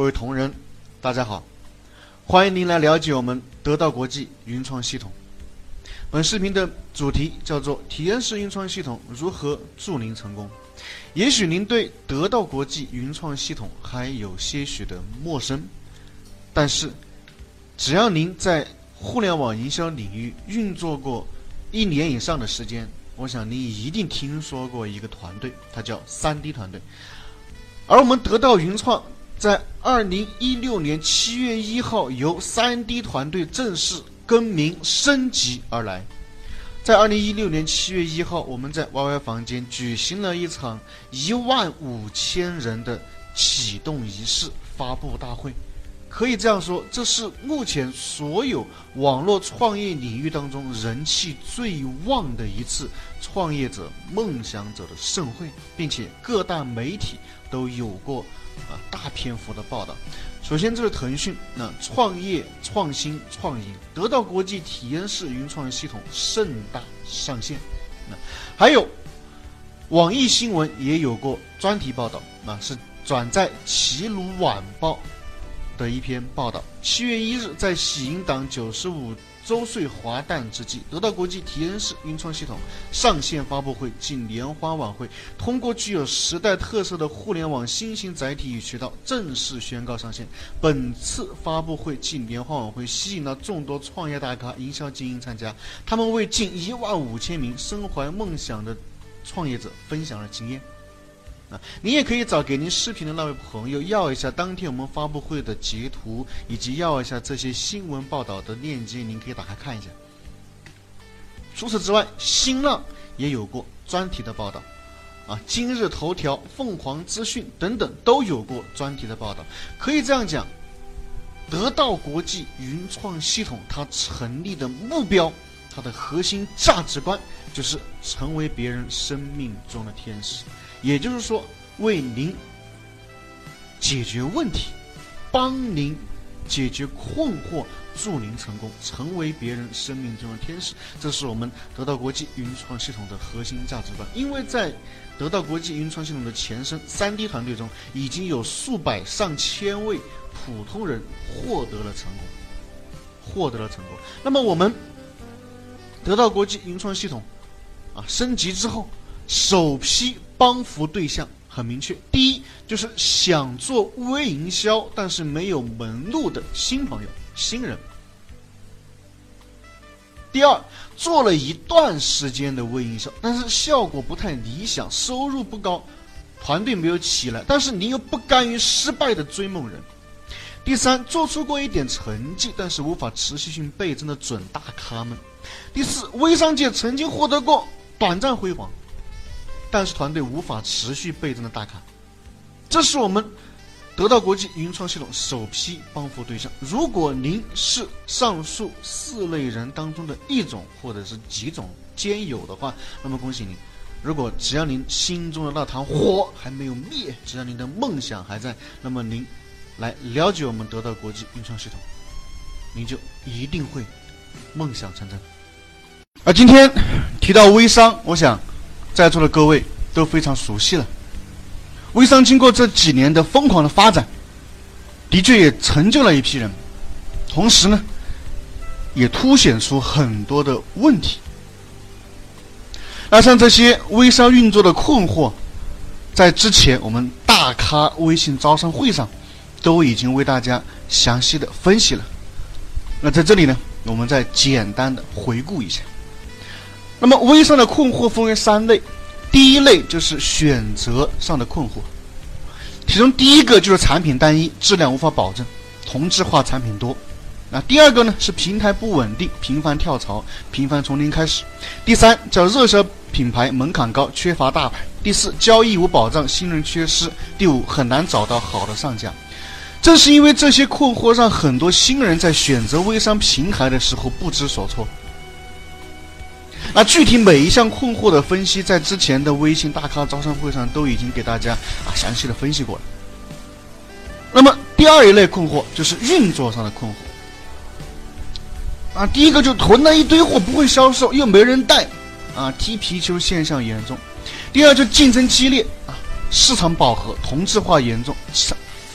各位同仁，大家好，欢迎您来了解我们得道国际云创系统。本视频的主题叫做“体验式云创系统如何助您成功”。也许您对得道国际云创系统还有些许的陌生，但是只要您在互联网营销领域运作过一年以上的时间，我想您一定听说过一个团队，它叫三 D 团队。而我们得到云创在二零一六年七月一号由三 D 团队正式更名升级而来。在二零一六年七月一号，我们在 YY 房间举行了一场一万五千人的启动仪式发布大会。可以这样说，这是目前所有网络创业领域当中人气最旺的一次创业者、梦想者的盛会，并且各大媒体都有过啊大篇幅的报道。首先，这是腾讯那创业创新创赢得到国际体验式云创业系统盛大上线。那还有网易新闻也有过专题报道，那是转载齐鲁晚报。的一篇报道。七月一日，在喜迎党九十五周岁华诞之际，得到国际体验式云创系统上线发布会暨联欢晚会，通过具有时代特色的互联网新型载体与渠道正式宣告上线。本次发布会暨联欢晚会吸引了众多创业大咖、营销精英参加，他们为近一万五千名身怀梦想的创业者分享了经验。啊，你也可以找给您视频的那位朋友要一下当天我们发布会的截图，以及要一下这些新闻报道的链接，您可以打开看一下。除此之外，新浪也有过专题的报道，啊，今日头条、凤凰资讯等等都有过专题的报道。可以这样讲，得到国际云创系统它成立的目标，它的核心价值观就是成为别人生命中的天使。也就是说，为您解决问题，帮您解决困惑，助您成功，成为别人生命中的天使，这是我们得到国际云创系统的核心价值观。因为在得到国际云创系统的前身三 D 团队中，已经有数百上千位普通人获得了成功，获得了成功。那么我们得到国际云创系统啊升级之后，首批。帮扶对象很明确，第一就是想做微营销但是没有门路的新朋友、新人；第二，做了一段时间的微营销，但是效果不太理想，收入不高，团队没有起来，但是你又不甘于失败的追梦人；第三，做出过一点成绩，但是无法持续性倍增的准大咖们；第四，微商界曾经获得过短暂辉煌。但是团队无法持续倍增的大咖，这是我们得到国际云创系统首批帮扶对象。如果您是上述四类人当中的一种或者是几种兼有的话，那么恭喜您。如果只要您心中的那团火还没有灭，只要您的梦想还在，那么您来了解我们得到国际云创系统，您就一定会梦想成真。而今天提到微商，我想。在座的各位都非常熟悉了。微商经过这几年的疯狂的发展，的确也成就了一批人，同时呢，也凸显出很多的问题。那像这些微商运作的困惑，在之前我们大咖微信招商会上都已经为大家详细的分析了。那在这里呢，我们再简单的回顾一下。那么微商的困惑分为三类，第一类就是选择上的困惑，其中第一个就是产品单一，质量无法保证，同质化产品多；那第二个呢是平台不稳定，频繁跳槽，频繁从零开始；第三叫热销品牌门槛高，缺乏大牌；第四交易无保障，新人缺失；第五很难找到好的上家。正是因为这些困惑，让很多新人在选择微商平台的时候不知所措。那具体每一项困惑的分析，在之前的微信大咖招商会上都已经给大家啊详细的分析过了。那么第二一类困惑就是运作上的困惑。啊，第一个就囤了一堆货不会销售，又没人带，啊踢皮球现象严重。第二就竞争激烈啊，市场饱和，同质化严重，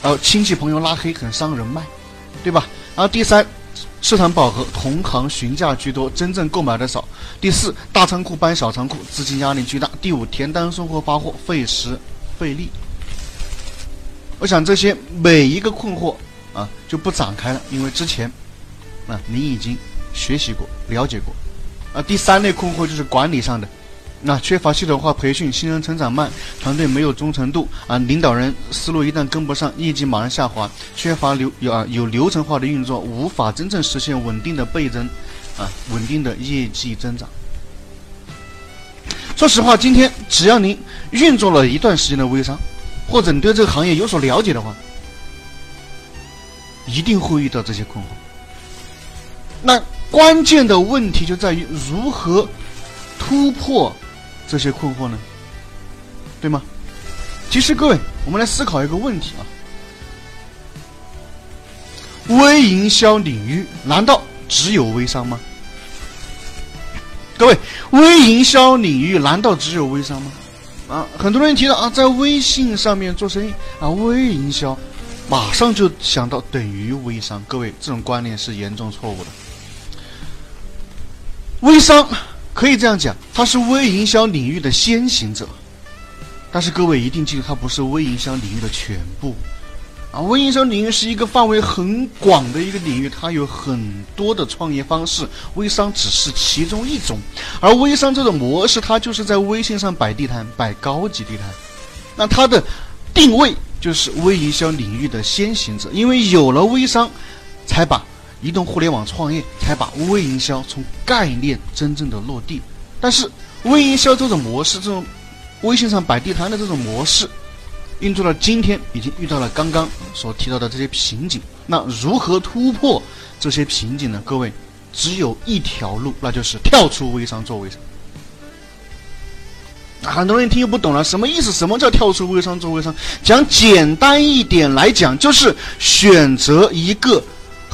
呃，亲戚朋友拉黑很伤人脉，对吧？然后第三，市场饱和，同行询价居多，真正购买的少。第四，大仓库搬小仓库，资金压力巨大。第五，填单送货发货费时费力。我想这些每一个困惑啊就不展开了，因为之前啊您已经学习过、了解过。啊，第三类困惑就是管理上的。那缺乏系统化培训，新人成长慢，团队没有忠诚度啊，领导人思路一旦跟不上，业绩马上下滑，缺乏流有啊有流程化的运作，无法真正实现稳定的倍增，啊稳定的业绩增长。说实话，今天只要您运作了一段时间的微商，或者你对这个行业有所了解的话，一定会遇到这些困惑。那关键的问题就在于如何突破。这些困惑呢，对吗？其实各位，我们来思考一个问题啊：微营销领域难道只有微商吗？各位，微营销领域难道只有微商吗？啊，很多人提到啊，在微信上面做生意啊，微营销，马上就想到等于微商。各位，这种观念是严重错误的。微商。可以这样讲，它是微营销领域的先行者，但是各位一定记住，它不是微营销领域的全部啊！微营销领域是一个范围很广的一个领域，它有很多的创业方式，微商只是其中一种。而微商这种模式，它就是在微信上摆地摊，摆高级地摊，那它的定位就是微营销领域的先行者，因为有了微商，才把。移动互联网创业才把微营销从概念真正的落地，但是微营销这种模式，这种微信上摆地摊的这种模式，运作到今天已经遇到了刚刚所提到的这些瓶颈。那如何突破这些瓶颈呢？各位，只有一条路，那就是跳出微商做微商。很多人听不懂了，什么意思？什么叫跳出微商做微商？讲简单一点来讲，就是选择一个。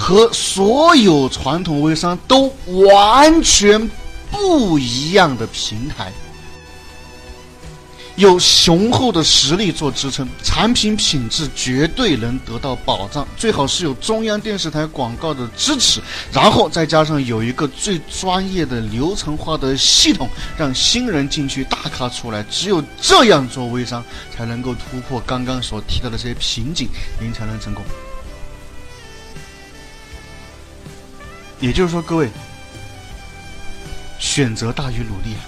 和所有传统微商都完全不一样的平台，有雄厚的实力做支撑，产品品质绝对能得到保障，最好是有中央电视台广告的支持，然后再加上有一个最专业的流程化的系统，让新人进去，大咖出来，只有这样做微商才能够突破刚刚所提到的这些瓶颈，您才能成功。也就是说，各位，选择大于努力啊！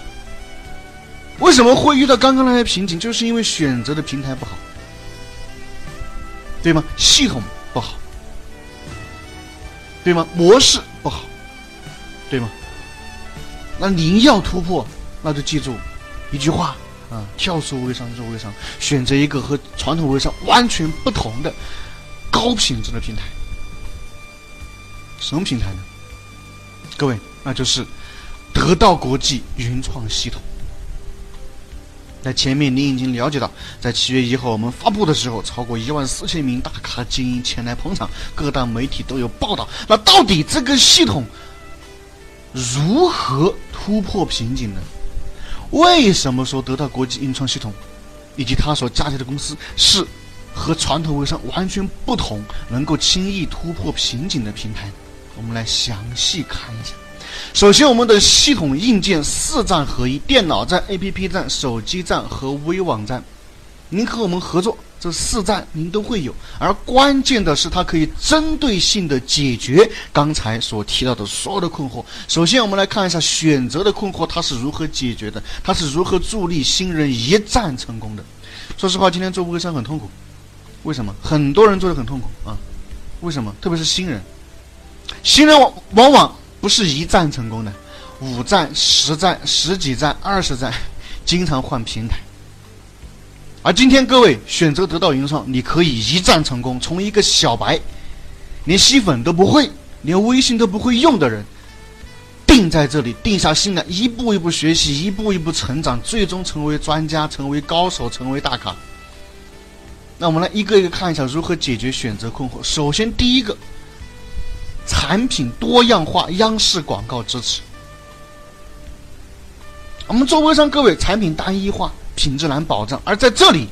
为什么会遇到刚刚那些瓶颈？就是因为选择的平台不好，对吗？系统不好，对吗？模式不好，对吗？那您要突破，那就记住一句话啊：跳出微商做微商，选择一个和传统微商完全不同的高品质的平台。什么平台呢？各位，那就是得到国际云创系统。在前面您已经了解到，在七月一号我们发布的时候，超过一万四千名大咖精英前来捧场，各大媒体都有报道。那到底这个系统如何突破瓶颈呢？为什么说得到国际云创系统以及它所加持的公司是和传统微商完全不同，能够轻易突破瓶颈的平台？我们来详细看一下。首先，我们的系统硬件四站合一：电脑站、APP 站、手机站和微网站。您和我们合作，这四站您都会有。而关键的是，它可以针对性的解决刚才所提到的所有的困惑。首先，我们来看一下选择的困惑，它是如何解决的？它是如何助力新人一战成功的？说实话，今天做微商很痛苦。为什么？很多人做的很痛苦啊？为什么？特别是新人。新人往往往不是一战成功的，五战、十战、十几战、二十战，经常换平台。而今天各位选择得到云创，你可以一战成功，从一个小白，连吸粉都不会，连微信都不会用的人，定在这里，定下心来，一步一步学习，一步一步成长，最终成为专家，成为高手，成为大咖。那我们来一个一个看一下如何解决选择困惑。首先，第一个。产品多样化，央视广告支持。我们做微商，各位产品单一化，品质难保障。而在这里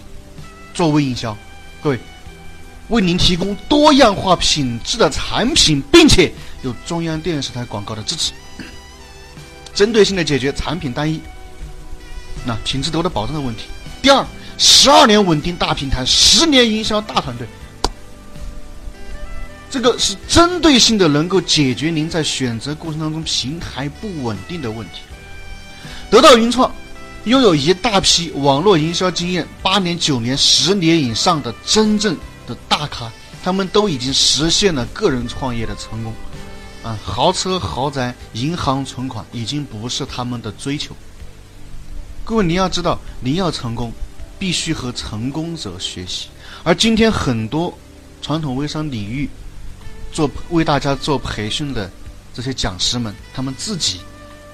做微营销，各位为您提供多样化品质的产品，并且有中央电视台广告的支持，针对性的解决产品单一、那品质得到保障的问题。第二，十二年稳定大平台，十年营销大团队。这个是针对性的，能够解决您在选择过程当中平台不稳定的问题。得到云创拥有一大批网络营销经验，八年、九年、十年以上的真正的大咖，他们都已经实现了个人创业的成功。啊，豪车、豪宅、银行存款已经不是他们的追求。各位，你要知道，您要成功，必须和成功者学习。而今天很多传统微商领域。做为大家做培训的这些讲师们，他们自己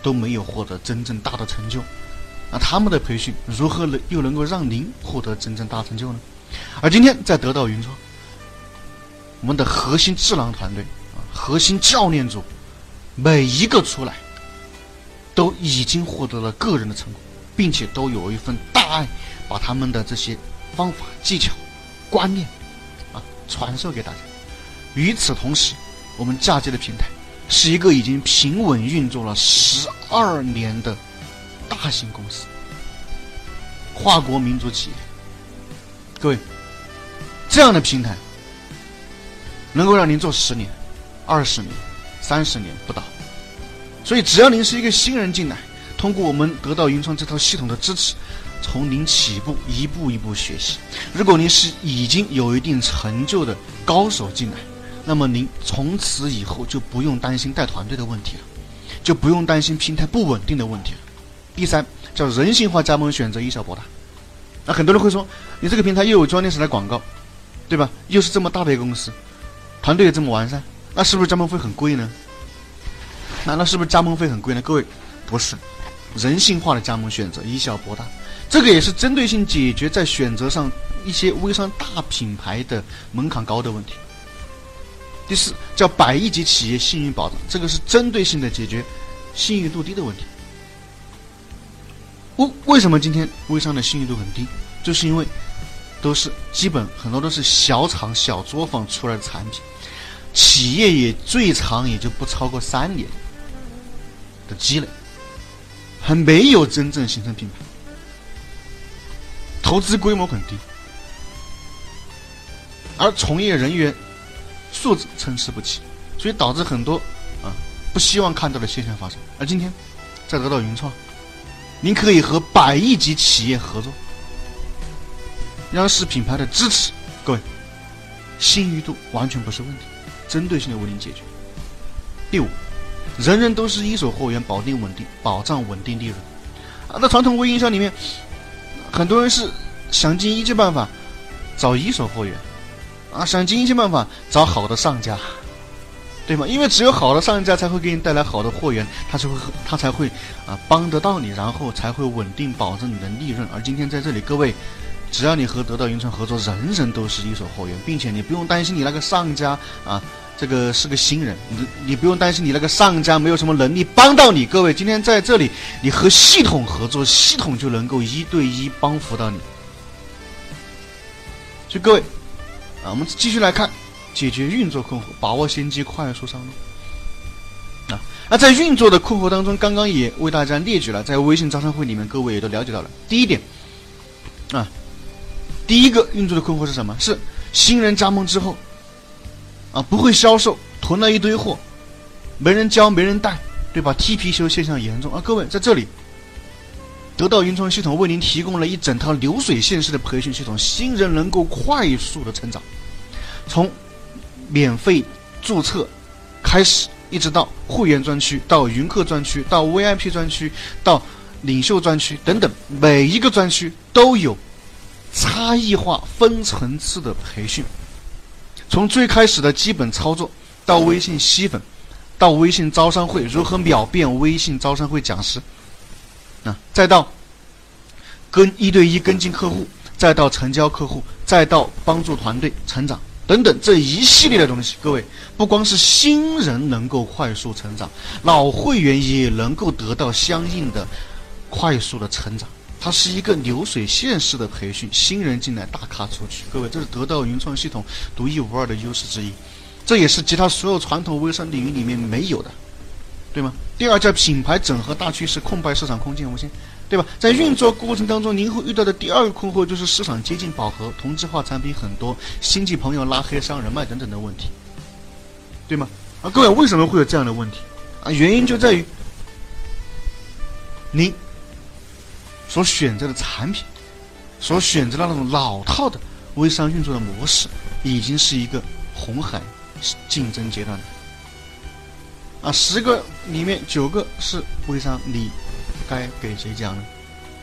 都没有获得真正大的成就，那他们的培训如何能又能够让您获得真正大成就呢？而今天在得到云创，我们的核心智囊团队啊，核心教练组，每一个出来都已经获得了个人的成功，并且都有一份大爱，把他们的这些方法、技巧、观念啊传授给大家。与此同时，我们嫁接的平台是一个已经平稳运作了十二年的大型公司，跨国民族企业。各位，这样的平台能够让您做十年、二十年、三十年不倒。所以，只要您是一个新人进来，通过我们得到云创这套系统的支持，从您起步一步一步学习。如果您是已经有一定成就的高手进来，那么您从此以后就不用担心带团队的问题了，就不用担心平台不稳定的问题了。第三，叫人性化加盟选择，以小博大。那很多人会说，你这个平台又有装电视台广告，对吧？又是这么大的一个公司，团队也这么完善，那是不是加盟费很贵呢？那那是不是加盟费很贵呢？各位，不是，人性化的加盟选择，以小博大，这个也是针对性解决在选择上一些微商大品牌的门槛高的问题。第四叫百亿级企业信誉保障，这个是针对性的解决信誉度低的问题。为为什么今天微商的信誉度很低？就是因为都是基本很多都是小厂小作坊出来的产品，企业也最长也就不超过三年的积累，还没有真正形成品牌，投资规模很低，而从业人员。素质参差不齐，所以导致很多啊不希望看到的现象发生。而今天在得到云创，您可以和百亿级企业合作，央视品牌的支持，各位信誉度完全不是问题，针对性的为您解决。第五，人人都是一手货源，保定稳定，保障稳定利润。啊，在传统微营销里面，很多人是想尽一切办法找一手货源。啊，想尽一切办法找好的上家，对吗？因为只有好的上家才会给你带来好的货源，他才会他才会啊帮得到你，然后才会稳定保证你的利润。而今天在这里，各位，只要你和得到云创合作，人人都是一手货源，并且你不用担心你那个上家啊，这个是个新人，你你不用担心你那个上家没有什么能力帮到你。各位，今天在这里，你和系统合作，系统就能够一对一帮扶到你。所以各位。啊，我们继续来看，解决运作困惑，把握先机，快速上路。啊，那在运作的困惑当中，刚刚也为大家列举了，在微信招商会里面，各位也都了解到了。第一点，啊，第一个运作的困惑是什么？是新人加盟之后，啊，不会销售，囤了一堆货，没人教，没人带，对吧？踢皮球现象严重啊！各位在这里。得到云创系统为您提供了一整套流水线式的培训系统，新人能够快速的成长，从免费注册开始，一直到会员专区，到云课专区，到 VIP 专区，到领袖专区等等，每一个专区都有差异化、分层次的培训。从最开始的基本操作，到微信吸粉，到微信招商会如何秒变微信招商会讲师。啊，再到跟一对一跟进客户，再到成交客户，再到帮助团队成长等等这一系列的东西，各位不光是新人能够快速成长，老会员也能够得到相应的快速的成长。它是一个流水线式的培训，新人进来大咖出去。各位，这是得到云创系统独一无二的优势之一，这也是其他所有传统微商领域里面没有的，对吗？第二叫品牌整合大趋势，空白市场空间无限，对吧？在运作过程当中，您会遇到的第二个困惑就是市场接近饱和，同质化产品很多，亲戚朋友拉黑、伤人脉等等的问题，对吗？啊，各位为什么会有这样的问题？啊，原因就在于您。所选择的产品，所选择的那种老套的微商运作的模式，已经是一个红海竞争阶段了。啊，十个里面九个是微商，你该给谁讲呢？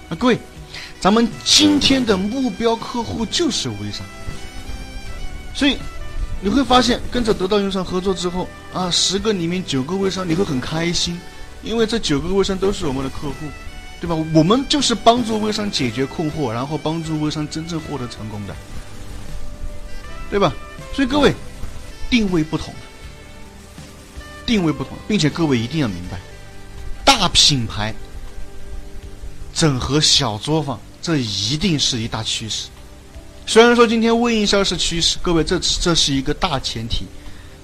啊，各位，咱们今天的目标客户就是微商，所以你会发现，跟着得到云商合作之后，啊，十个里面九个微商，你会很开心，因为这九个微商都是我们的客户。对吧？我们就是帮助微商解决困惑，然后帮助微商真正获得成功的，对吧？所以各位，定位不同，定位不同，并且各位一定要明白，大品牌整合小作坊，这一定是一大趋势。虽然说今天微营销是趋势，各位这这是一个大前提，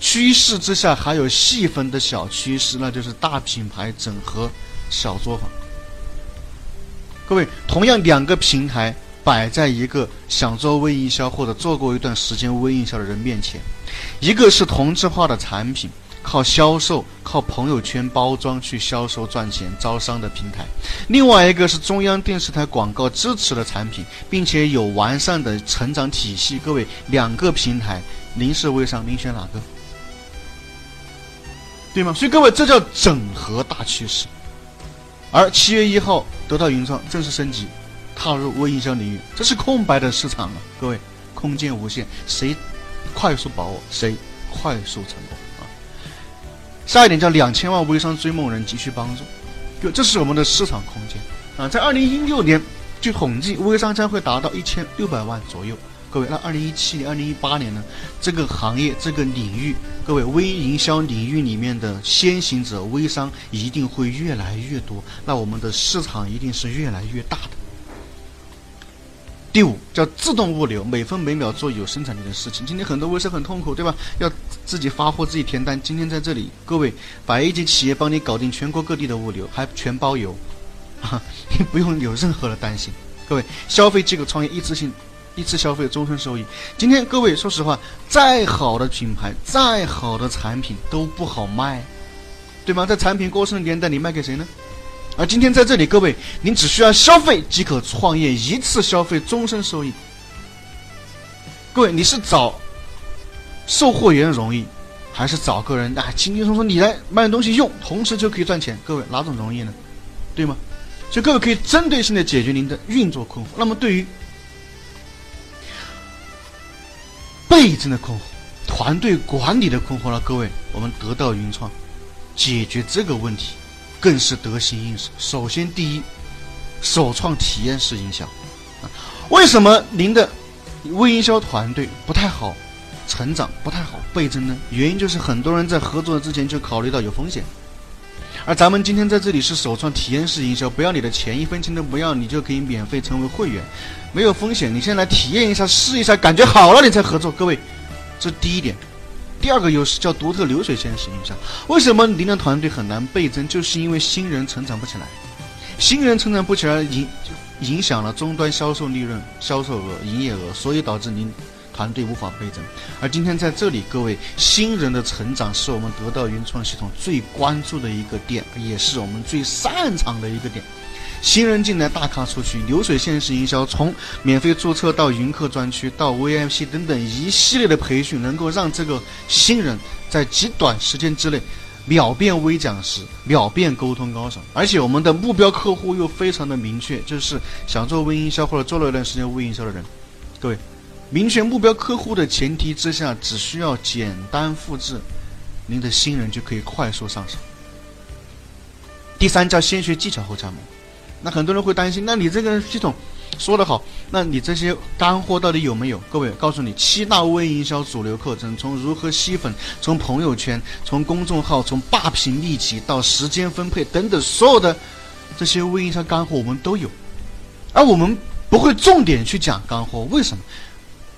趋势之下还有细分的小趋势，那就是大品牌整合小作坊。各位，同样两个平台摆在一个想做微营销或者做过一段时间微营销的人面前，一个是同质化的产品，靠销售、靠朋友圈包装去销售赚钱招商的平台；另外一个是中央电视台广告支持的产品，并且有完善的成长体系。各位，两个平台，您是微商，您选哪个？对吗？所以各位，这叫整合大趋势。而七月一号，得到云创正式升级，踏入微营销领域，这是空白的市场啊！各位，空间无限，谁快速把握，谁快速成功！下一点叫两千万微商追梦人急需帮助，就这是我们的市场空间啊！在二零一六年，据统计，微商将会达到一千六百万左右。各位，那二零一七年、二零一八年呢？这个行业、这个领域，各位微营销领域里面的先行者、微商一定会越来越多，那我们的市场一定是越来越大的。第五叫自动物流，每分每秒做有生产力的事情。今天很多微商很痛苦，对吧？要自己发货、自己填单。今天在这里，各位，百亿级企业帮你搞定全国各地的物流，还全包邮，你不用有任何的担心。各位，消费机构创业一次性。一次消费终身受益。今天各位说实话，再好的品牌，再好的产品都不好卖，对吗？在产品过剩的年代，你卖给谁呢？而今天在这里，各位，您只需要消费即可创业，一次消费终身受益。各位，你是找售货员容易，还是找个人啊轻轻松松你来卖东西用，同时就可以赚钱？各位哪种容易呢？对吗？所以各位可以针对性的解决您的运作困惑。那么对于倍增的困惑，团队管理的困惑呢，各位，我们得到云创解决这个问题，更是得心应手。首先，第一，首创体验式营销，为什么您的微营销团队不太好成长，不太好倍增呢？原因就是很多人在合作之前就考虑到有风险。而咱们今天在这里是首创体验式营销，不要你的钱，一分钱都不要，你就可以免费成为会员，没有风险。你先来体验一下，试一下，感觉好了你才合作。各位，这第一点。第二个优势叫独特流水线式营销。为什么您的团队很难倍增？就是因为新人成长不起来，新人成长不起来，影影响了终端销售利润、销售额、营业额，所以导致您。团队无法倍增，而今天在这里，各位新人的成长是我们得到云创系统最关注的一个点，也是我们最擅长的一个点。新人进来，大咖出去，流水线式营销，从免费注册到云客专区到 VIP 等等一系列的培训，能够让这个新人在极短时间之内秒变微讲师，秒变沟通高手。而且我们的目标客户又非常的明确，就是想做微营销或者做了一段时间微营销的人，各位。明确目标客户的前提之下，只需要简单复制，您的新人就可以快速上手。第三叫先学技巧后加盟。那很多人会担心，那你这个系统说得好，那你这些干货到底有没有？各位，告诉你，七大微营销主流课程，从如何吸粉，从朋友圈，从公众号，从霸屏秘籍到时间分配等等，所有的这些微营销干货我们都有。而我们不会重点去讲干货，为什么？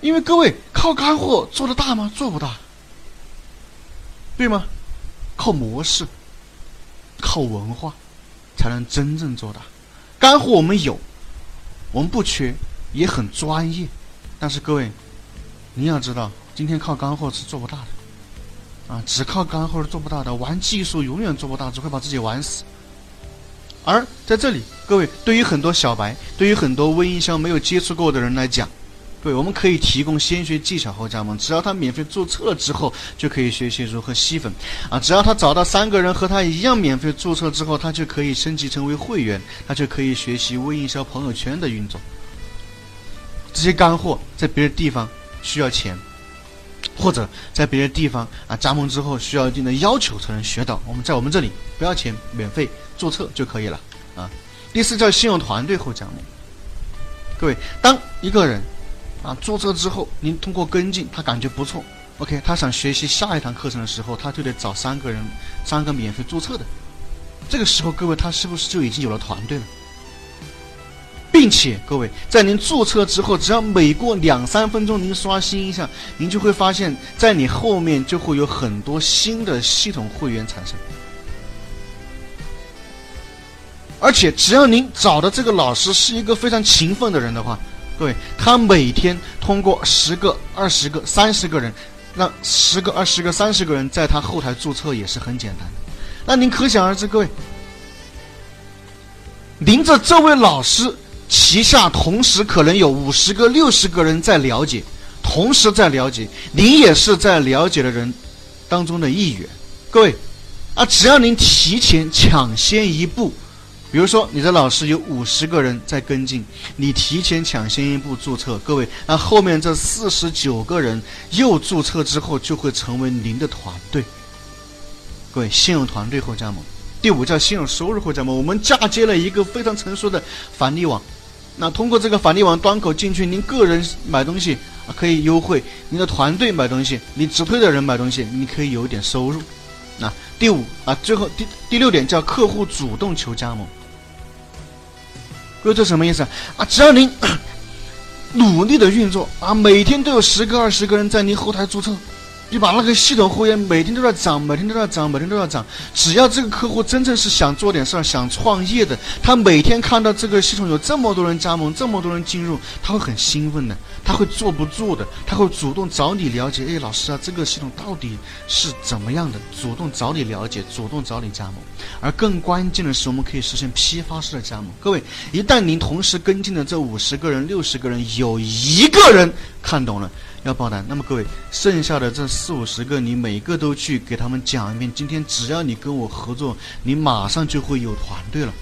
因为各位靠干货做得大吗？做不大，对吗？靠模式，靠文化，才能真正做大。干货我们有，我们不缺，也很专业。但是各位，你要知道，今天靠干货是做不大的，啊，只靠干货是做不大的。玩技术永远做不大，只会把自己玩死。而在这里，各位对于很多小白，对于很多微营销没有接触过的人来讲，对，我们可以提供先学技巧后加盟，只要他免费注册了之后，就可以学习如何吸粉啊！只要他找到三个人和他一样免费注册之后，他就可以升级成为会员，他就可以学习微营销朋友圈的运作。这些干货在别的地方需要钱，或者在别的地方啊加盟之后需要一定的要求才能学到。我们在我们这里不要钱，免费。注册就可以了啊。第四叫信用团队后加盟。各位，当一个人啊注册之后，您通过跟进，他感觉不错，OK，他想学习下一堂课程的时候，他就得找三个人，三个免费注册的。这个时候，各位他是不是就已经有了团队了？并且，各位在您注册之后，只要每过两三分钟您刷新一下，您就会发现，在你后面就会有很多新的系统会员产生。而且，只要您找的这个老师是一个非常勤奋的人的话，各位，他每天通过十个、二十个、三十个人，让十个、二十个、三十个人在他后台注册也是很简单的。那您可想而知，各位，您这这位老师旗下同时可能有五十个、六十个人在了解，同时在了解，您也是在了解的人当中的一员。各位，啊，只要您提前抢先一步。比如说，你的老师有五十个人在跟进，你提前抢先一步注册，各位，那后面这四十九个人又注册之后，就会成为您的团队。各位，信用团队后加盟。第五叫信用收入后加盟，我们嫁接了一个非常成熟的返利网。那通过这个返利网端口进去，您个人买东西可以优惠，您的团队买东西，你直推的人买东西，你可以有一点收入。那第五啊，最后第第六点叫客户主动求加盟。说，这什么意思啊？只要您 努力的运作啊，每天都有十个、二十个人在您后台注册。你把那个系统会员每天都在涨，每天都在涨，每天都在涨。只要这个客户真正是想做点事儿、想创业的，他每天看到这个系统有这么多人加盟、这么多人进入，他会很兴奋的，他会坐不住的，他会主动找你了解。哎，老师啊，这个系统到底是怎么样的？主动找你了解，主动找你加盟。而更关键的是，我们可以实现批发式的加盟。各位，一旦您同时跟进的这五十个人、六十个人有一个人看懂了。要爆单，那么各位，剩下的这四五十个，你每个都去给他们讲一遍。今天只要你跟我合作，你马上就会有团队了。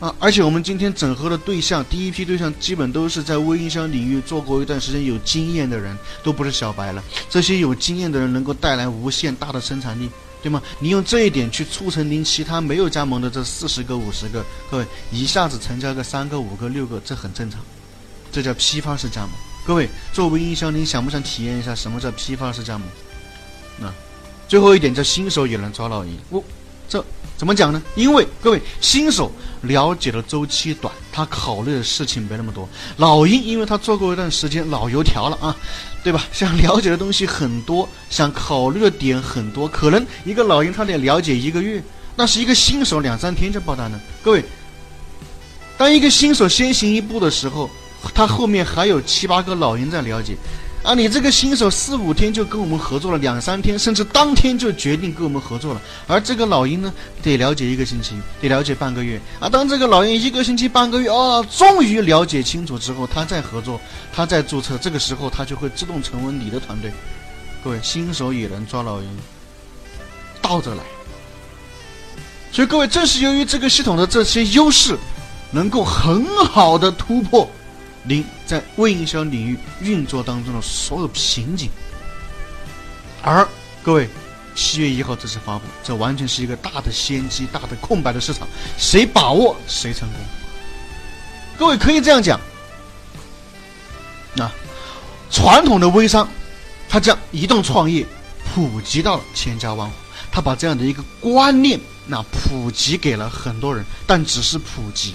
啊，而且我们今天整合的对象，第一批对象基本都是在微营销领域做过一段时间有经验的人，都不是小白了。这些有经验的人能够带来无限大的生产力，对吗？你用这一点去促成您其他没有加盟的这四十个、五十个，各位一下子成交个三个、五个、六个，这很正常，这叫批发式加盟。各位，作为营销，你想不想体验一下什么叫批发式加盟？那最后一点叫新手也能抓老鹰。我这怎么讲呢？因为各位新手了解的周期短，他考虑的事情没那么多。老鹰因为他做过一段时间老油条了啊，对吧？想了解的东西很多，想考虑的点很多，可能一个老鹰他得了解一个月，那是一个新手两三天就爆单了。各位，当一个新手先行一步的时候。他后面还有七八个老鹰在了解，啊，你这个新手四五天就跟我们合作了，两三天甚至当天就决定跟我们合作了，而这个老鹰呢，得了解一个星期，得了解半个月，啊，当这个老鹰一个星期、半个月，哦，终于了解清楚之后，他再合作，他再注册，这个时候他就会自动成为你的团队。各位，新手也能抓老鹰，倒着来。所以各位，正是由于这个系统的这些优势，能够很好的突破。您在微营销领域运作当中的所有瓶颈，而各位七月一号这次发布，这完全是一个大的先机，大的空白的市场，谁把握谁成功。各位可以这样讲，那传统的微商，他将移动创业普及到了千家万户，他把这样的一个观念那普及给了很多人，但只是普及。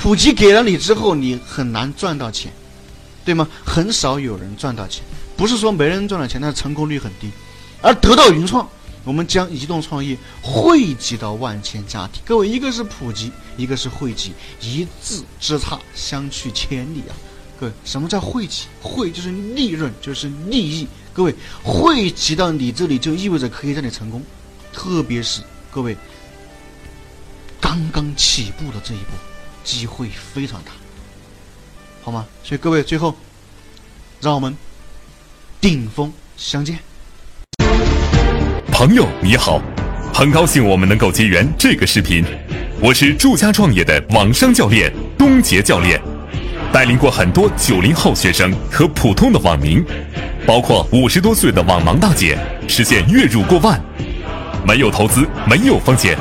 普及给了你之后，你很难赚到钱，对吗？很少有人赚到钱，不是说没人赚到钱，但是成功率很低。而得到云创，我们将移动创业汇集到万千家庭。各位，一个是普及，一个是汇集，一字之差，相去千里啊！各位，什么叫汇集？汇就是利润，就是利益。各位，汇集到你这里，就意味着可以让你成功，特别是各位刚刚起步的这一步。机会非常大，好吗？所以各位，最后让我们顶峰相见。朋友你好，很高兴我们能够结缘这个视频。我是住家创业的网商教练东杰教练，带领过很多九零后学生和普通的网民，包括五十多岁的网盲大姐，实现月入过万。没有投资，没有风险。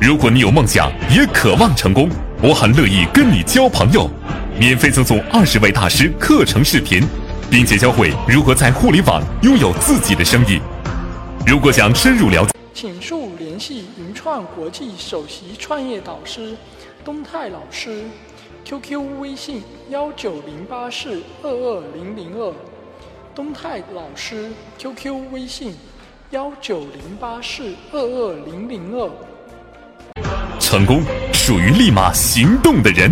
如果你有梦想，也渴望成功。我很乐意跟你交朋友，免费赠送二十位大师课程视频，并且教会如何在互联网拥有自己的生意。如果想深入了解，请速联系云创国际首席创业导师东泰老师，QQ 微信幺九零八四二二零零二，东泰老师 QQ 微信幺九零八四二二零零二。成功属于立马行动的人。